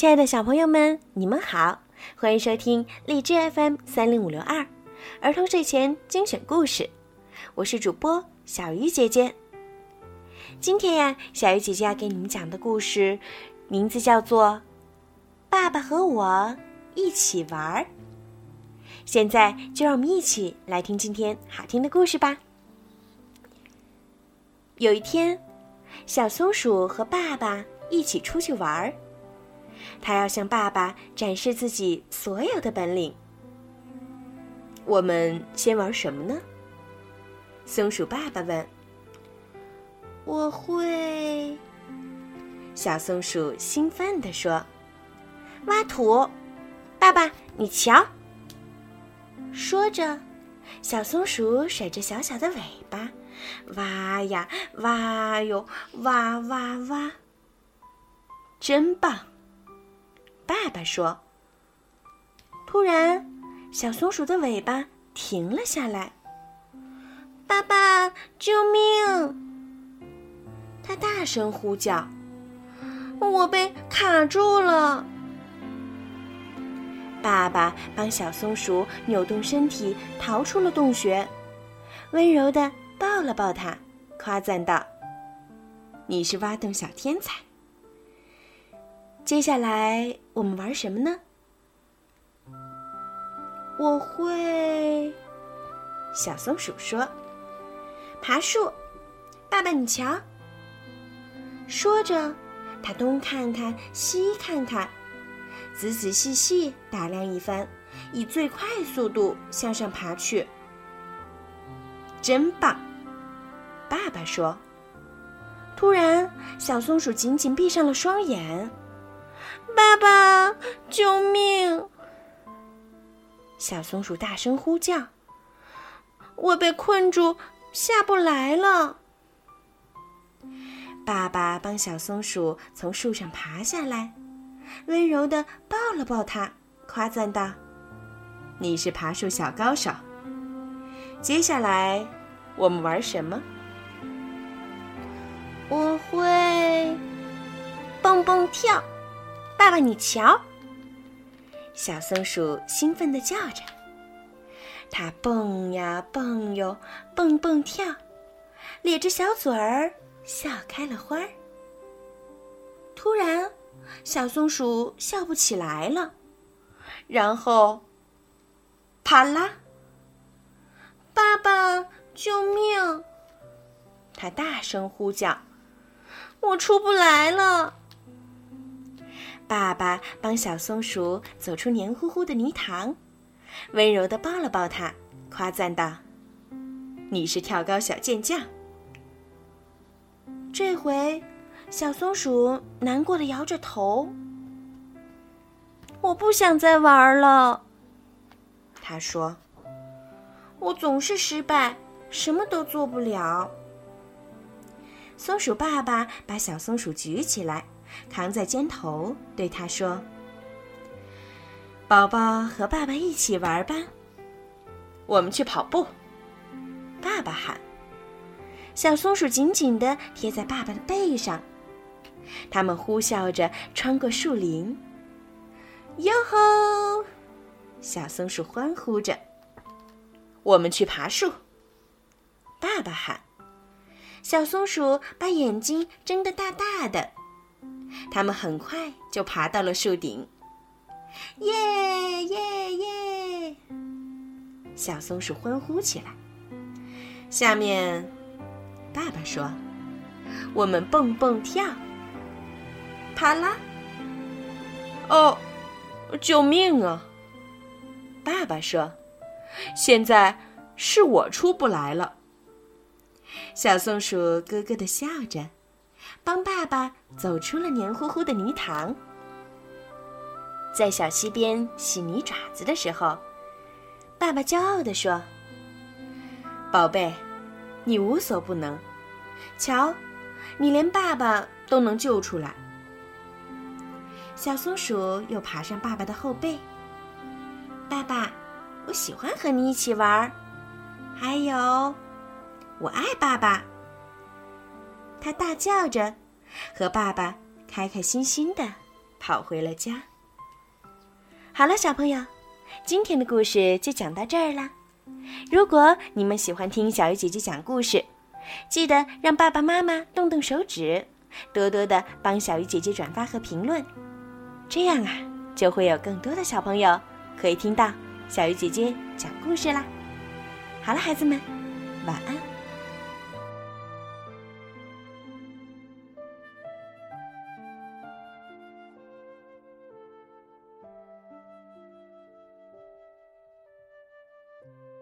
亲爱的小朋友们，你们好，欢迎收听荔枝 FM 三零五六二儿童睡前精选故事，我是主播小鱼姐姐。今天呀，小鱼姐姐要给你们讲的故事，名字叫做《爸爸和我一起玩儿》。现在就让我们一起来听今天好听的故事吧。有一天，小松鼠和爸爸一起出去玩儿。他要向爸爸展示自己所有的本领。我们先玩什么呢？松鼠爸爸问。我会。小松鼠兴奋地说：“挖土，爸爸，你瞧。”说着，小松鼠甩着小小的尾巴，挖呀挖哟，挖挖挖，真棒！爸爸说。突然，小松鼠的尾巴停了下来。爸爸，救命！它大声呼叫。我被卡住了。爸爸帮小松鼠扭动身体，逃出了洞穴，温柔的抱了抱它，夸赞道：“你是挖洞小天才。”接下来我们玩什么呢？我会，小松鼠说：“爬树。”爸爸，你瞧。说着，他东看看，西看看，仔仔细细打量一番，以最快速度向上爬去。真棒！爸爸说。突然，小松鼠紧紧闭上了双眼。爸爸，救命！小松鼠大声呼叫：“我被困住，下不来了。”爸爸帮小松鼠从树上爬下来，温柔的抱了抱它，夸赞道：“你是爬树小高手。”接下来，我们玩什么？我会蹦蹦跳。爸爸，你瞧！小松鼠兴奋地叫着，它蹦呀蹦哟，蹦蹦跳，咧着小嘴儿笑开了花儿。突然，小松鼠笑不起来了，然后，啪啦！爸爸，救命！它大声呼叫：“我出不来了！”爸爸帮小松鼠走出黏糊糊的泥塘，温柔的抱了抱它，夸赞道：“你是跳高小健将。”这回，小松鼠难过的摇着头：“我不想再玩了。”他说：“我总是失败，什么都做不了。”松鼠爸爸把小松鼠举起来。扛在肩头，对他说：“宝宝和爸爸一起玩吧，我们去跑步。”爸爸喊。小松鼠紧紧地贴在爸爸的背上，他们呼啸着穿过树林。哟吼！小松鼠欢呼着：“我们去爬树。”爸爸喊。小松鼠把眼睛睁得大大的。他们很快就爬到了树顶，耶耶耶！小松鼠欢呼起来。下面，爸爸说：“我们蹦蹦跳。”啪啦！哦，救命啊！爸爸说：“现在是我出不来了。”小松鼠咯咯的笑着。帮爸爸走出了黏糊糊的泥塘，在小溪边洗泥爪子的时候，爸爸骄傲地说：“宝贝，你无所不能，瞧，你连爸爸都能救出来。”小松鼠又爬上爸爸的后背。爸爸，我喜欢和你一起玩，还有，我爱爸爸。他大叫着，和爸爸开开心心的跑回了家。好了，小朋友，今天的故事就讲到这儿啦。如果你们喜欢听小鱼姐姐讲故事，记得让爸爸妈妈动动手指，多多的帮小鱼姐姐转发和评论，这样啊，就会有更多的小朋友可以听到小鱼姐姐讲故事啦。好了，孩子们，晚安。Bye.